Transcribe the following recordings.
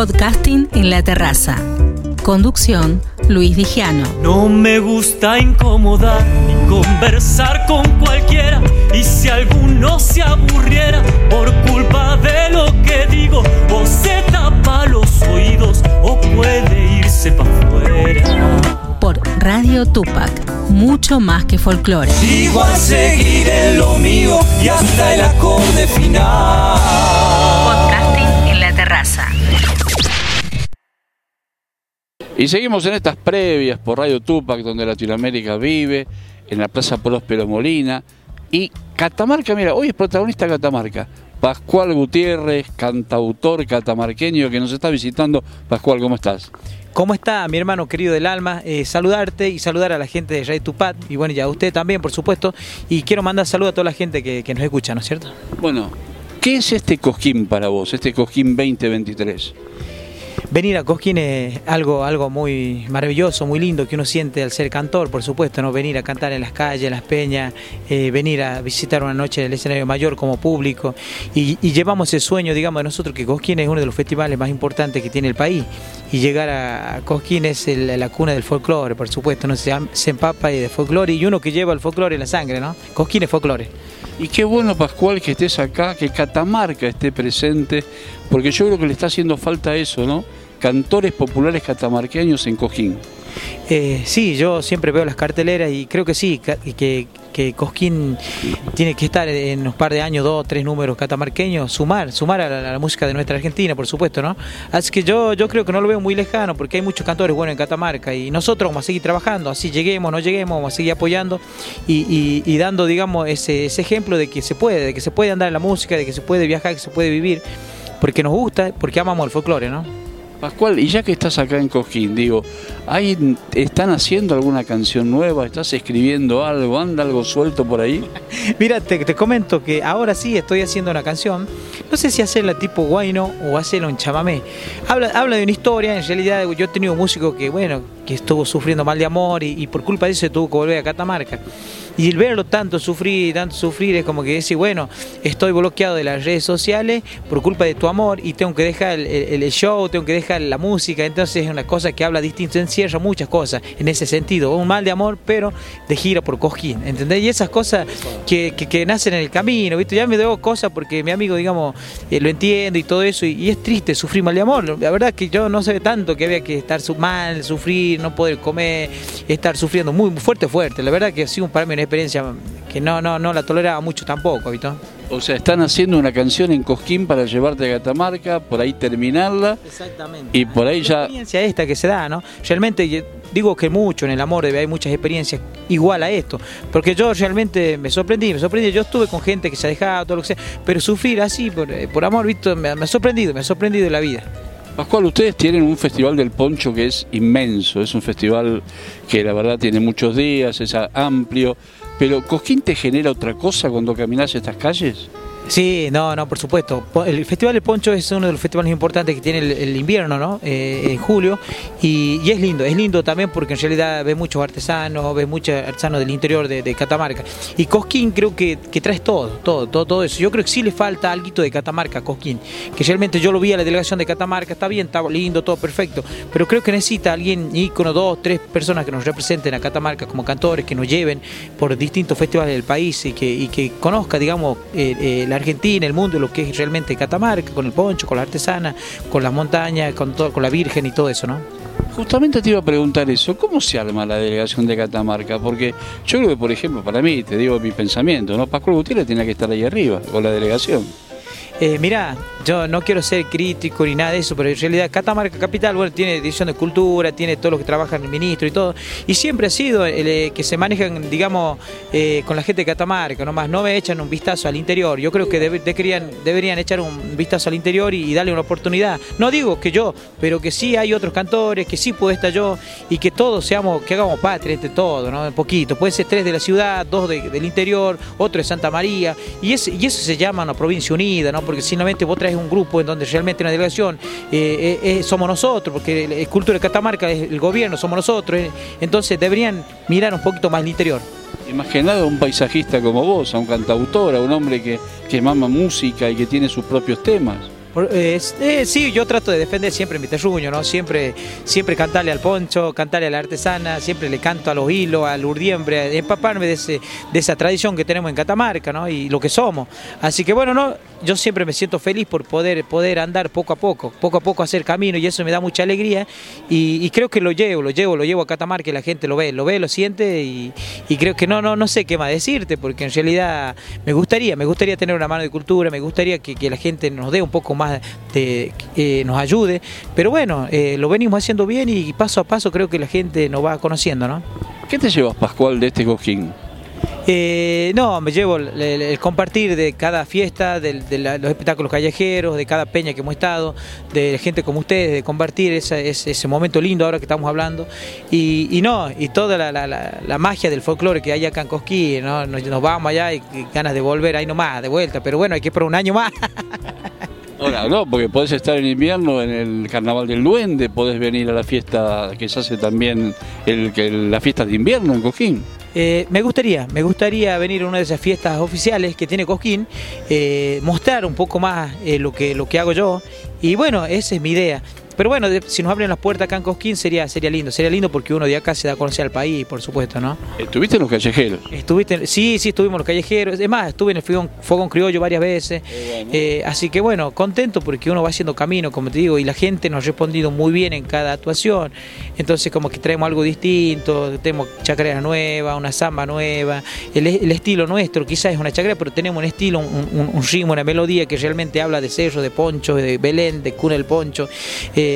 Podcasting en la terraza. Conducción, Luis Vigiano. No me gusta incomodar ni conversar con cualquiera. Y si alguno se aburriera por culpa de lo que digo, o se tapa los oídos o puede irse para afuera. Por Radio Tupac, mucho más que folclore. Igual seguiré lo mío y hasta el acorde final. Podcasting en la terraza. Y seguimos en estas previas por Radio Tupac, donde Latinoamérica vive, en la Plaza Próspero Molina. Y Catamarca, mira, hoy es protagonista Catamarca. Pascual Gutiérrez, cantautor catamarqueño que nos está visitando. Pascual, ¿cómo estás? ¿Cómo está mi hermano querido del alma? Eh, saludarte y saludar a la gente de Radio Tupac y bueno, ya a usted también, por supuesto. Y quiero mandar saludos a toda la gente que, que nos escucha, ¿no es cierto? Bueno, ¿qué es este Cosquín para vos, este Cosquín 2023? Venir a Cosquín es algo, algo muy maravilloso, muy lindo que uno siente al ser cantor, por supuesto, ¿no? Venir a cantar en las calles, en las peñas, eh, venir a visitar una noche el escenario mayor como público y, llevamos el sueño, digamos, de nosotros que Cosquín es uno de los festivales más importantes que tiene el país y llegar a Cosquín es la cuna del folclore, por supuesto, no se, se empapa de folclore y uno que lleva el folclore en la sangre, ¿no? Cosquín es folclore. Y qué bueno, Pascual, que estés acá, que Catamarca esté presente, porque yo creo que le está haciendo falta eso, ¿no? Cantores populares catamarqueños en Cojín. Eh, sí, yo siempre veo las carteleras y creo que sí, que, que Cosquín tiene que estar en un par de años, dos, tres números catamarqueños, sumar, sumar a la, música de nuestra Argentina, por supuesto, ¿no? Así que yo, yo creo que no lo veo muy lejano porque hay muchos cantores buenos en Catamarca y nosotros vamos a seguir trabajando, así lleguemos, no lleguemos, vamos a seguir apoyando y, y- y dando, digamos, ese, ese ejemplo de que se puede, de que se puede andar en la música, de que se puede viajar, que se puede vivir, porque nos gusta, porque amamos el folclore, ¿no? Pascual, y ya que estás acá en Cojín, digo, ¿hay, ¿están haciendo alguna canción nueva? ¿Estás escribiendo algo? ¿Anda algo suelto por ahí? Mira, te, te comento que ahora sí estoy haciendo una canción. No sé si hacerla tipo guayno o hacerla en chamamé. Habla, habla de una historia, en realidad yo he tenido un músico que, bueno, estuvo sufriendo mal de amor y, por culpa de eso tuvo que volver a Catamarca. Y el verlo tanto sufrir, tanto sufrir, es como que decir, bueno, estoy bloqueado de las redes sociales por culpa de tu amor y tengo que dejar el, show, tengo que dejar la música. Entonces es una cosa que habla distinto, encierra muchas cosas en ese sentido. Un mal de amor, pero de gira por Cosquín, ¿entendés? Y esas cosas que, que- nacen en el camino, ¿viste? Ya me debo cosas porque mi amigo, digamos, eh, lo entiende y todo eso. Y, y es triste sufrir mal de amor. La verdad es que yo no sé tanto que había que estar mal, sufrir, no poder comer, estar sufriendo muy fuerte, fuerte. La verdad que ha sido para mí una experiencia que no, no, no la toleraba mucho tampoco, ¿viste? O sea, están haciendo una canción en Cosquín para llevarte a Catamarca, por ahí terminarla, Exactamente. y por ahí La ya... experiencia esta que se da, ¿no? Realmente yo digo que mucho en el amor debe hay muchas experiencias igual a esto, porque yo realmente me sorprendí, me sorprendí, yo estuve con gente que se ha dejado, todo lo que sea, pero sufrir así por, eh, por amor, visto, me, ha- me ha sorprendido, me ha sorprendido la vida. Pascual, ustedes tienen un festival del poncho que es inmenso, es un festival que la verdad tiene muchos días, es amplio, pero ¿Cosquín te genera otra cosa cuando caminas estas calles? Sí, no, no, por supuesto. El Festival de Poncho es uno de los festivales importantes que tiene el, invierno, ¿no? Eh, en julio. Y, y es lindo, es lindo también porque en realidad ves muchos artesanos, ves muchos artesanos del interior de, Catamarca. Y Cosquín creo que, que traes todo, todo, todo, todo eso. Yo creo que sí le falta algo de Catamarca Cosquín. Que realmente yo lo vi a la delegación de Catamarca, está bien, está lindo, todo perfecto. Pero creo que necesita alguien, ícono, dos, tres personas que nos representen a Catamarca como cantores, que nos lleven por distintos festivales del país y que, y que conozca, digamos, eh, eh, la Argentina, el mundo, lo que es realmente Catamarca, con el poncho, con la artesana, con las montañas, con, todo, con la Virgen y todo eso, ¿no? Justamente te iba a preguntar eso, ¿cómo se arma la delegación de Catamarca? Porque yo creo que, por ejemplo, para mí, te digo mi pensamiento, ¿no? Pascual Gutiérrez tenía que estar ahí arriba, con la delegación. Eh, mirá, yo no quiero ser crítico ni nada de eso, pero en realidad Catamarca Capital, bueno, tiene dirección de cultura, tiene todo lo que trabaja en el ministro y todo, y siempre ha sido eh, que se manejan, digamos, eh, con la gente de Catamarca, nomás no me echan un vistazo al interior. Yo creo que debe- deberían, deberían echar un vistazo al interior y, darle una oportunidad. No digo que yo, pero que sí hay otros cantores, que sí puedo estar yo, y que todos seamos, que hagamos patria entre todos, ¿no? Un poquito. Puede ser tres de la ciudad, dos de- del interior, otro de Santa María, y eso se llama una provincia unida, ¿no? Porque simplemente vos traes un grupo en donde realmente una delegación eh, eh, eh, somos nosotros, porque el cultura de Catamarca es el gobierno, somos nosotros, entonces deberían mirar un poquito más el interior. A un paisajista como vos, a un cantautor, a un hombre que, que mama música y que tiene sus propios temas. Eh, sí, yo trato de defender siempre mi terruño, ¿no? Siempre, siempre cantarle al poncho, cantarle a la artesana, siempre le canto a los hilos, al urdiembre, empaparme de, ese, esa tradición que tenemos en Catamarca, ¿no? Y lo que somos. Así que bueno, no, yo siempre me siento feliz por poder, poder andar poco a poco, poco a poco hacer camino y eso me da mucha alegría y, creo que lo llevo, lo llevo, lo llevo a Catamarca y la gente lo ve, lo ve, lo siente y, creo que no, no, no sé qué más decirte porque en realidad me gustaría, me gustaría tener una mano de cultura, me gustaría que, que la gente nos dé un poco más más de, eh, nos ayude. Pero bueno, eh, lo venimos haciendo bien y paso a paso creo que la gente nos va conociendo, ¿no? ¿Qué te llevas, Pascual, de este cojín? Eh, no, me llevo el, compartir de cada fiesta, de, los espectáculos callejeros, de cada peña que hemos estado, de gente como ustedes, de compartir ese, momento lindo ahora que estamos hablando. Y, no, y toda la, magia del folclore que hay acá en Cosquí, ¿no? nos, vamos allá y, ganas de volver ahí nomás, de vuelta, pero bueno, hay que esperar un año más. No, porque podés estar en invierno en el Carnaval del Duende, podés venir a la fiesta que se hace también, el, la fiesta de invierno en Coquín. Eh, me gustaría, me gustaría venir a una de esas fiestas oficiales que tiene Cosquín, eh, mostrar un poco más eh, lo, que, lo que hago yo y bueno, esa es mi idea. Pero bueno, si nos abren las puertas acá en Cosquín sería, sería lindo, sería lindo porque uno de acá se da a conocer al país, por supuesto, ¿no? ¿Estuviste en los callejeros? Estuviste, sí, sí, estuvimos en los callejeros. Es más, estuve en el Fogón, Criollo varias veces. Eh, así que bueno, contento porque uno va haciendo camino, como te digo, y la gente nos ha respondido muy bien en cada actuación. Entonces como que traemos algo distinto, tenemos chacarera nueva, una samba nueva, el, estilo nuestro quizás es una chacarera, pero tenemos un estilo, un, ritmo, una melodía que realmente habla de cerro, de poncho, de Belén, de cuna el poncho. Eh,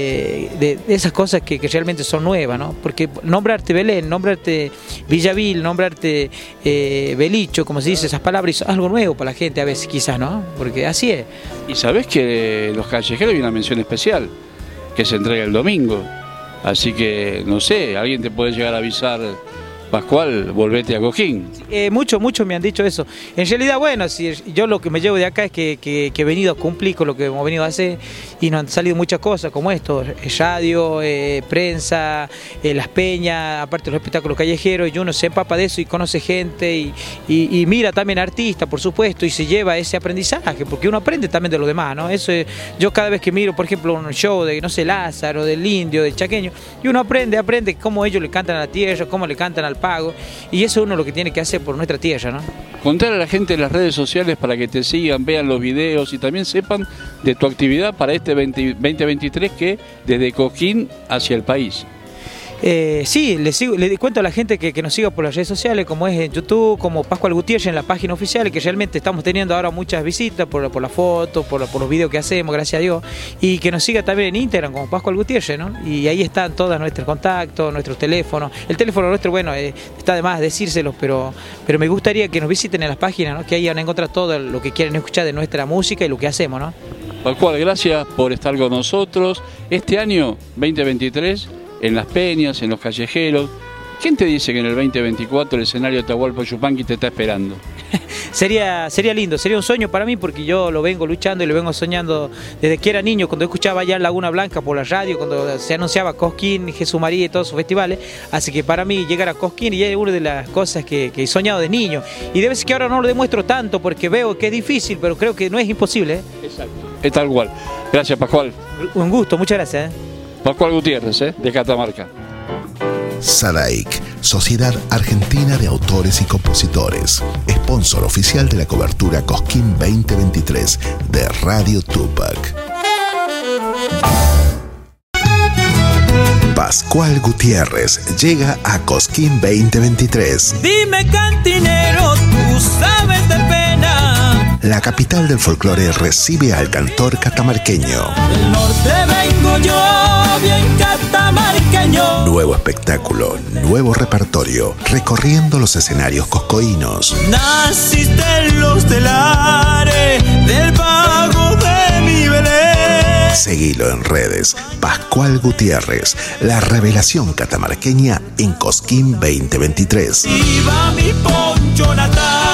de, esas cosas que, realmente son nuevas, ¿no? Porque nombrarte Belén, nombrarte Villavil, nombrarte eh, Belicho, como se dice esas palabras, es algo nuevo para la gente a veces quizás, ¿no? Porque así es. Y sabes que los callejeros hay una mención especial que se entrega el domingo. Así que, no sé, alguien te puede llegar a avisar Pascual, volvete a Cojín. Eh, muchos, muchos me han dicho eso. En realidad, bueno, si yo lo que me llevo de acá es que, he venido a cumplir con lo que hemos venido a hacer y nos han salido muchas cosas como esto, eh, radio, eh, prensa, las peñas, aparte los espectáculos callejeros, y uno se empapa de eso y conoce gente y, mira también artistas, por supuesto, y se lleva ese aprendizaje, porque uno aprende también de los demás, ¿no? Eso yo cada vez que miro, por ejemplo, un show de, no sé, Lázaro, del indio, del chaqueño, y uno aprende, aprende cómo ellos le cantan a la tierra, cómo le cantan al pago. Y eso es uno lo que tiene que hacer por nuestra tierra, ¿no? Contar a la gente en las redes sociales para que te sigan, vean los videos y también sepan de tu actividad para este 2023 que desde Coquín hacia el país. Eh, sí, le, sigo, le cuento a la gente que, nos siga por las redes sociales, como es en YouTube, como Pascual Gutiérrez en la página oficial, que realmente estamos teniendo ahora muchas visitas por, por las fotos, por, los videos que hacemos, gracias a Dios, y que nos siga también en Instagram como Pascual Gutiérrez, ¿no? Y ahí están todos nuestros contactos, nuestros teléfonos. El teléfono nuestro, bueno, eh, está de más decírselos, pero, pero me gustaría que nos visiten en las páginas, ¿no? Que ahí van a encontrar todo lo que quieren escuchar de nuestra música y lo que hacemos, ¿no? Pascual, gracias por estar con nosotros. Este año 2023 en las peñas, en los callejeros. ¿Quién te dice que en el 2024 el escenario de Tahualpa Yupanqui te está esperando? sería, sería lindo, sería un sueño para mí porque yo lo vengo luchando y lo vengo soñando desde que era niño, cuando escuchaba allá Laguna Blanca por la radio, cuando se anunciaba Cosquín, Jesús María y todos sus festivales. Así que para mí llegar a Cosquín y es una de las cosas que, he soñado de niño. Y debe ser que ahora no lo demuestro tanto porque veo que es difícil, pero creo que no es imposible. ¿eh? Exacto. Es tal cual. Gracias, Pascual. Un gusto, muchas gracias. ¿eh? Pascual Gutiérrez, ¿eh? de Catamarca. SADAIC, Sociedad Argentina de Autores y Compositores, sponsor oficial de la cobertura Cosquín 2023 de Radio Tupac. Pascual Gutiérrez llega a Cosquín 2023. Dime cantinero, tú sabes de pena. La capital del folclore recibe al cantor catamarqueño. Del norte vengo yo, bien catamarqueño. Nuevo espectáculo, nuevo repertorio, recorriendo los escenarios coscoínos. Naciste en los telares del pago de mi Belén. Seguilo en redes. Pascual Gutiérrez, la revelación catamarqueña en Cosquín 2023. Viva mi poncho natal.